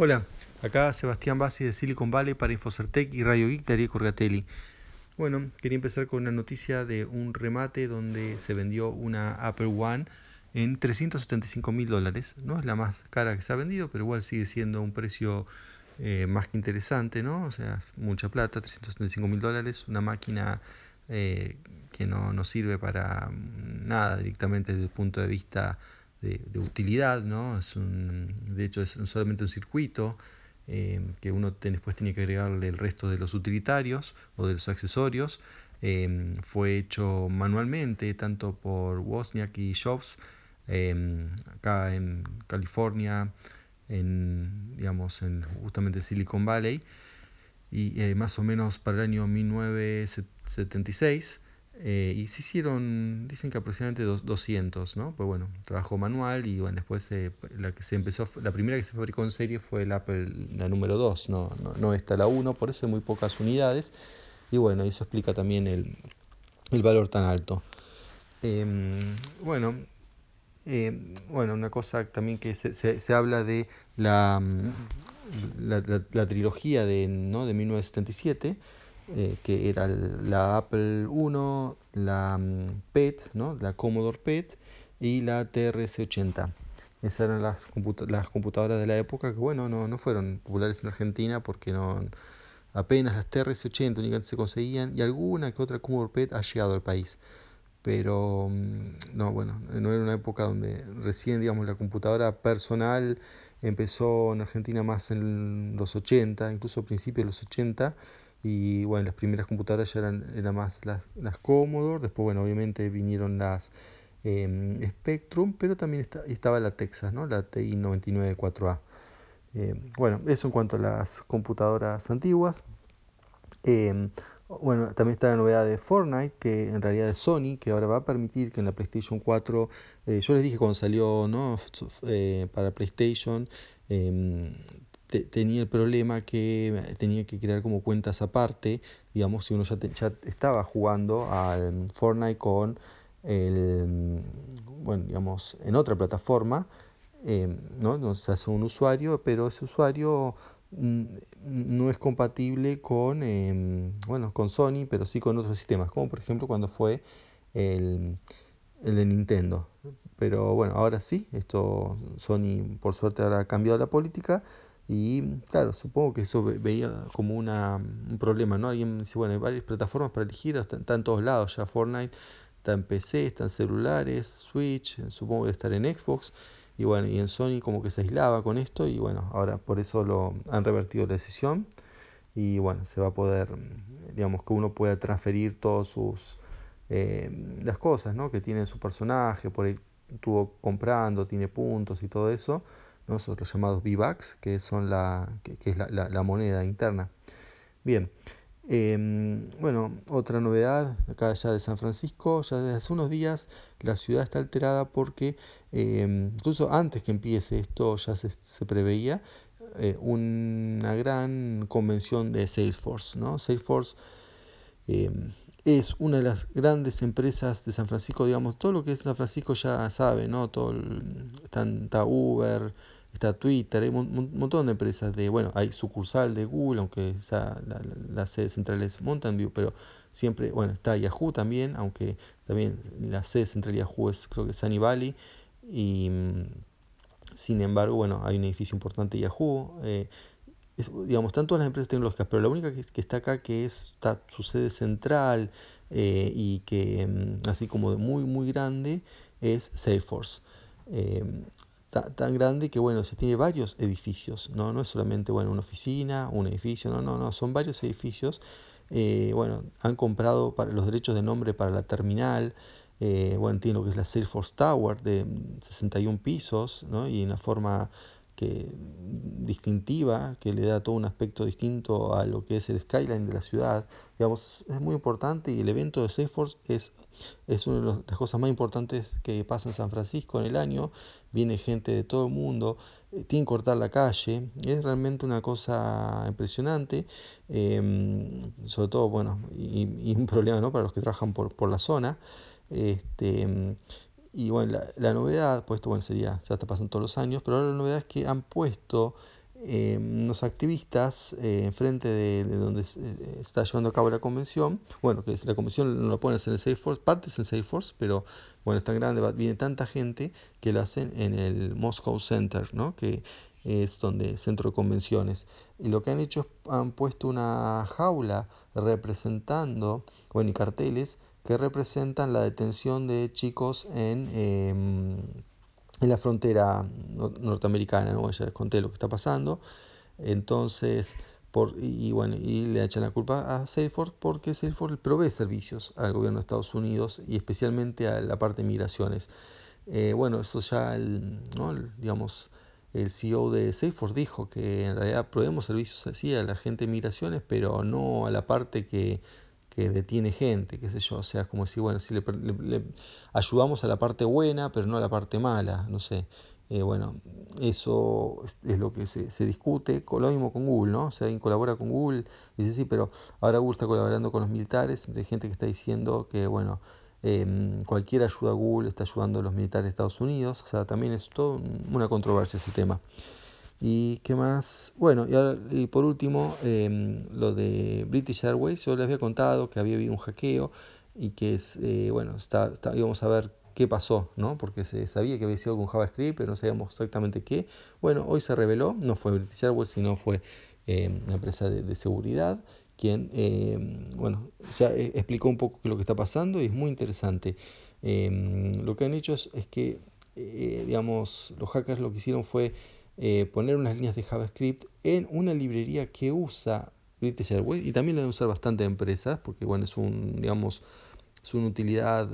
Hola, acá Sebastián Bassi de Silicon Valley para Infocertec y Radio Geek Ariel Corgatelli. Bueno, quería empezar con una noticia de un remate donde se vendió una Apple One en 375 mil dólares. No es la más cara que se ha vendido, pero igual sigue siendo un precio eh, más que interesante, ¿no? O sea, mucha plata, 375 mil dólares, una máquina eh, que no, no, sirve para nada directamente desde el punto de vista de, utilidad, ¿no? Es un, de hecho es solamente un circuito eh, que uno después tiene que agregarle el resto de los utilitarios o de los accesorios. Eh, fue hecho manualmente tanto por Wozniak y Jobs eh, acá en California, en, digamos, en justamente Silicon Valley y más o menos para el año 1976 eh, y se hicieron, dicen que aproximadamente 200, ¿no? Pues bueno, trabajo manual y bueno, después la que se empezó, la primera que se fabricó en serie fue el Apple, la número 2, no, no, no esta la 1, por eso hay muy pocas unidades. Y bueno, eso explica también el, el valor tan alto. Em, bueno, em, bueno, una cosa también que se, se, habla de la, la, la, la, trilogía de, ¿no? de 1977 eh, que era la Apple I, la mm, PET, ¿no? la Commodore PET y la TRS-80. Esas eran las, las computadoras de la época que, bueno, no, no fueron populares en Argentina porque no, apenas las TRS-80 únicamente se conseguían y alguna que otra Commodore PET ha llegado al país. Pero, mm, no, bueno, no era una época donde recién, digamos, la computadora personal empezó en Argentina más en los 80, incluso a principios de los 80 y bueno, las primeras computadoras ya eran, eran más las, las Commodore, después bueno, obviamente vinieron las eh, Spectrum, pero también está, estaba la Texas, ¿no? la TI 994A. Eh, bueno, eso en cuanto a las computadoras antiguas. Eh, bueno, también está la novedad de Fortnite, que en realidad es Sony, que ahora va a permitir que en la PlayStation 4, eh, yo les dije cuando salió ¿no? Eh, para PlayStation, tenía el problema que tenía que crear como cuentas aparte, digamos, si uno ya, estaba jugando al Fortnite con el, bueno, digamos, en otra plataforma, eh, ¿no? hace un usuario, pero ese usuario mm, no es compatible con, eh, bueno, con Sony, pero sí con otros sistemas, como por ejemplo cuando fue el, el de Nintendo. Pero bueno, ahora sí, esto Sony por suerte ahora ha cambiado la política y claro, supongo que eso veía como una, un problema, ¿no? Alguien dice, bueno, hay varias plataformas para elegir, están, en todos lados ya Fortnite, está en PC, está en celulares, Switch, supongo que estar en Xbox, y bueno, y en Sony como que se aislaba con esto, y bueno, ahora por eso lo han revertido la decisión, y bueno, se va a poder, digamos, que uno pueda transferir todas sus, eh, las cosas, ¿no? Que tiene su personaje, por ahí estuvo comprando, tiene puntos y todo eso, los llamados V-Bucks, que, son la, que, es la, moneda interna. Bien, eh, bueno, otra novedad acá ya de San Francisco, ya desde hace unos días la ciudad está alterada porque eh, incluso antes que empiece esto ya se, preveía eh, una gran convención de Salesforce, ¿no? Salesforce es una de las grandes empresas de San Francisco, digamos, todo lo que es San Francisco ya sabe, ¿no? Todo está Uber, está Twitter, hay un montón de empresas de, bueno, hay sucursal de Google, aunque esa, la, sede central es Mountain View, pero siempre, bueno, está Yahoo también, aunque también la sede central de Yahoo es creo que Sunny Valley, y sin embargo, bueno, hay un edificio importante de Yahoo, eh, digamos, están todas las empresas tecnológicas, pero la única que, que está acá, que es, está su sede central eh, y que así como de muy, muy grande, es Salesforce. Eh, tan grande que bueno, se tiene varios edificios, ¿no? No es solamente bueno, una oficina, un edificio, no, no, no, son varios edificios. Eh, bueno, han comprado para los derechos de nombre para la terminal. Eh, bueno, tiene lo que es la Salesforce Tower de 61 pisos, ¿no? Y en una forma que distintiva, que le da todo un aspecto distinto a lo que es el skyline de la ciudad. Digamos, es muy importante y el evento de Salesforce es, es una de las cosas más importantes que pasa en San Francisco en el año. Viene gente de todo el mundo, eh, tienen que cortar la calle, es realmente una cosa impresionante, eh, sobre todo, bueno, y, y, un problema ¿no? para los que trabajan por, por la zona. Este, y bueno, la, la, novedad, pues esto bueno, sería, ya está pasando todos los años, pero ahora la novedad es que han puesto eh, los activistas eh, enfrente de, donde se, eh, está llevando a cabo la convención, bueno, que la convención no lo ponen en el Salesforce, partes en Salesforce, pero bueno, es tan grande, viene tanta gente que lo hacen en el Moscow Center, ¿no? que es donde centro de convenciones. Y lo que han hecho es han puesto una jaula representando, bueno, y carteles que representan la detención de chicos en, em, en la frontera norteamericana, ¿no? Ya les conté lo que está pasando. Entonces, por, y, bueno, y le echan la culpa a Salesforce porque Salesforce provee servicios al gobierno de Estados Unidos y especialmente a la parte de migraciones. Eh, bueno, eso ya, el, ¿no? digamos, el CEO de Salesforce dijo que en realidad proveemos servicios así a la gente de migraciones, pero no a la parte que, que detiene gente, qué sé yo, o sea, como si, bueno, si le, le, ayudamos a la parte buena, pero no a la parte mala, no sé. Eh, bueno, eso es, lo que se, se, discute, lo mismo con Google, ¿no? O sea, alguien colabora con Google, dice sí, pero ahora Google está colaborando con los militares, hay gente que está diciendo que, bueno, eh, cualquier ayuda a Google está ayudando a los militares de Estados Unidos, o sea, también es todo una controversia ese tema. ¿Y qué más? Bueno, y, por último, eh, lo de British Airways, yo les había contado que había habido un hackeo y que, es, eh, bueno, está, íbamos a ver qué pasó, ¿no? Porque se sabía que había sido con JavaScript, pero no sabíamos exactamente qué. Bueno, hoy se reveló, no fue British Airways, sino fue eh, una empresa de, de seguridad quien eh, bueno, ya explicó un poco lo que está pasando y es muy interesante. Eh, lo que han hecho es, es que, eh, digamos, los hackers lo que hicieron fue poner unas líneas de JavaScript en una librería que usa British Airways y también la deben usar bastante empresas porque, bueno, es un, digamos, es una utilidad,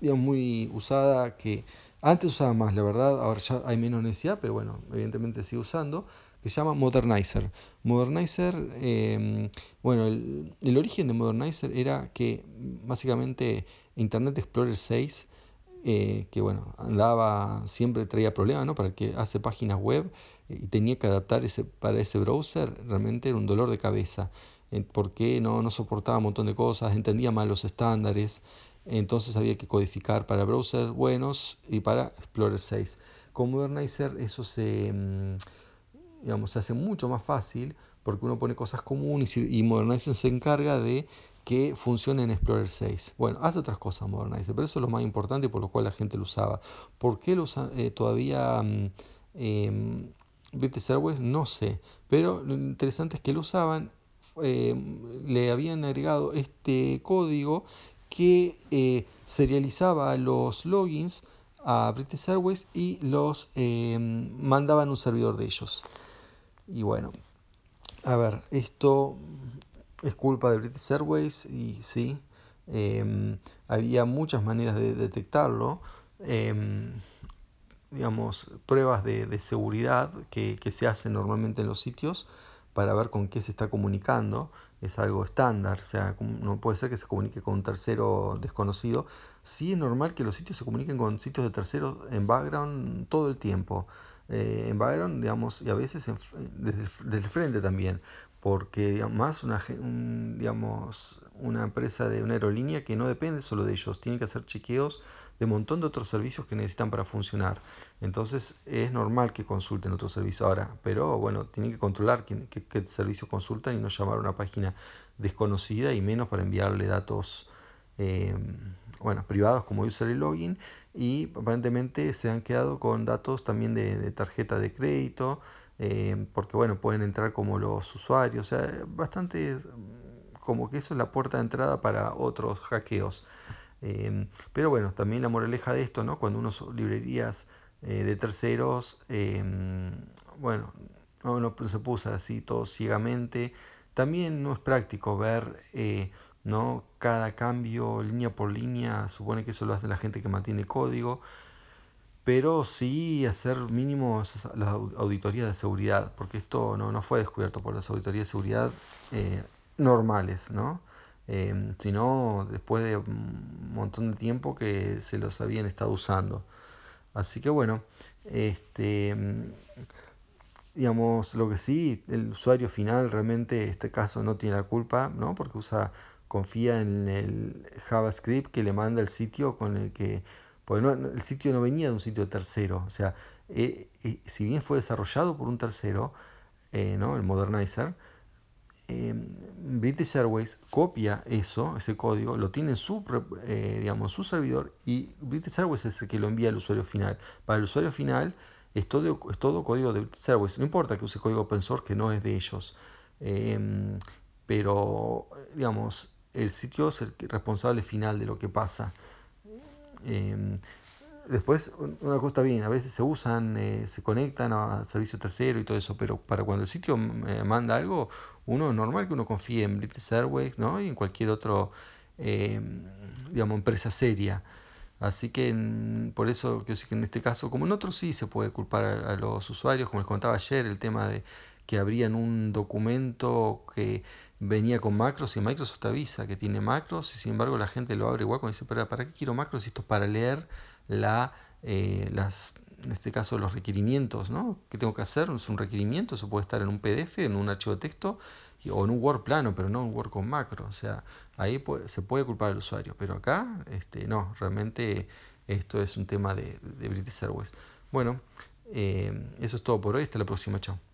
digamos, muy usada que antes usaba más, la verdad, ahora ya hay menos necesidad, pero bueno, evidentemente sigue usando que se llama Modernizer. Modernizer, eh, bueno, el, origen de Modernizer era que básicamente Internet Explorer 6, eh, que bueno, andaba, siempre traía problemas, ¿no? Para el que hace páginas web eh, y tenía que adaptar ese, para ese browser, realmente era un dolor de cabeza, eh, porque no, no soportaba un montón de cosas, entendía mal los estándares, entonces había que codificar para browsers buenos y para Explorer 6. Con Modernizer eso se... Mm, digamos, se hace mucho más fácil porque uno pone cosas comunes y, y Modernizer se encarga de que funcione en Explorer 6. Bueno, hace otras cosas Modernizer, pero eso es lo más importante por lo cual la gente lo usaba. ¿Por qué lo usa eh, todavía eh, British Airways? No sé, pero lo interesante es que lo usaban, eh, le habían agregado este código que eh, serializaba los logins a British Airways y los eh, mandaban a un servidor de ellos. Y bueno, a ver, esto es culpa de British Airways y sí, eh, había muchas maneras de detectarlo. Eh, digamos, pruebas de, de seguridad que, que, se hacen normalmente en los sitios para ver con qué se está comunicando. Es algo estándar, o sea, no puede ser que se comunique con un tercero desconocido. Sí es normal que los sitios se comuniquen con sitios de terceros en background todo el tiempo eh, en Byron, digamos, y a veces en, desde, desde, el frente también, porque más una, un, digamos, una empresa de una aerolínea que no depende solo de ellos, tiene que hacer chequeos de un montón de otros servicios que necesitan para funcionar. Entonces es normal que consulten otros servicios ahora, pero bueno, tienen que controlar qué, qué, qué servicio consultan y no llamar a una página desconocida y menos para enviarle datos eh, bueno, privados como user y login y aparentemente se han quedado con datos también de tarjeta de crédito eh, porque bueno pueden entrar como los usuarios o sea bastante como que eso es la puerta de entrada para otros hackeos. Eh, pero bueno también la moraleja de esto no cuando uno librerías eh, de terceros eh, bueno no, se usar así todo ciegamente. También no es práctico ver eh, ¿no? Cada cambio línea por línea, supone que eso lo hace la gente que mantiene código, pero sí hacer mínimo las auditorías de seguridad, porque esto no, no fue descubierto por las auditorías de seguridad eh, normales, ¿no? Eh, sino después de un montón de tiempo que se los habían estado usando. Así que bueno, este digamos lo que sí, el usuario final realmente en este caso no tiene la culpa, ¿no? Porque usa confía en el JavaScript que le manda el sitio con el que, porque no, el sitio no venía de un sitio tercero, o sea, eh, eh, si bien fue desarrollado por un tercero, ¿no? el Modernizer, British Airways copia eso, ese código, lo tiene en su, digamos, su servidor y British Airways es el que lo envía al usuario final. Para el usuario final es todo, es todo código de British Airways. No importa que use código open source que no es de ellos. pero, digamos, el sitio es el responsable final de lo que pasa. Em, después, una cosa bien, a veces se usan, eh, se conectan a servicio tercero y todo eso, pero para cuando el sitio eh, manda algo, uno es normal que uno confíe en British Airways ¿no? y en cualquier otro, em, digamos, empresa seria. Así que por eso que en este caso, como en otros sí se puede culpar a, a, los usuarios, como les contaba ayer, el tema de que abrían un documento que venía con macros y Microsoft avisa que tiene macros y sin embargo la gente lo abre igual cuando dice, pero ¿para qué quiero macros? Esto es para leer eh, las, en este caso los requerimientos, ¿no? ¿Qué tengo que hacer? Es un requerimiento, eso puede estar en un PDF, en un archivo de texto o en un Word plano, pero no un Word con macro. O sea, ahí se puede culpar al usuario, pero acá este, no, realmente esto es un tema de, de British Airways. Bueno, eh, eso es todo por hoy, hasta la próxima, chao.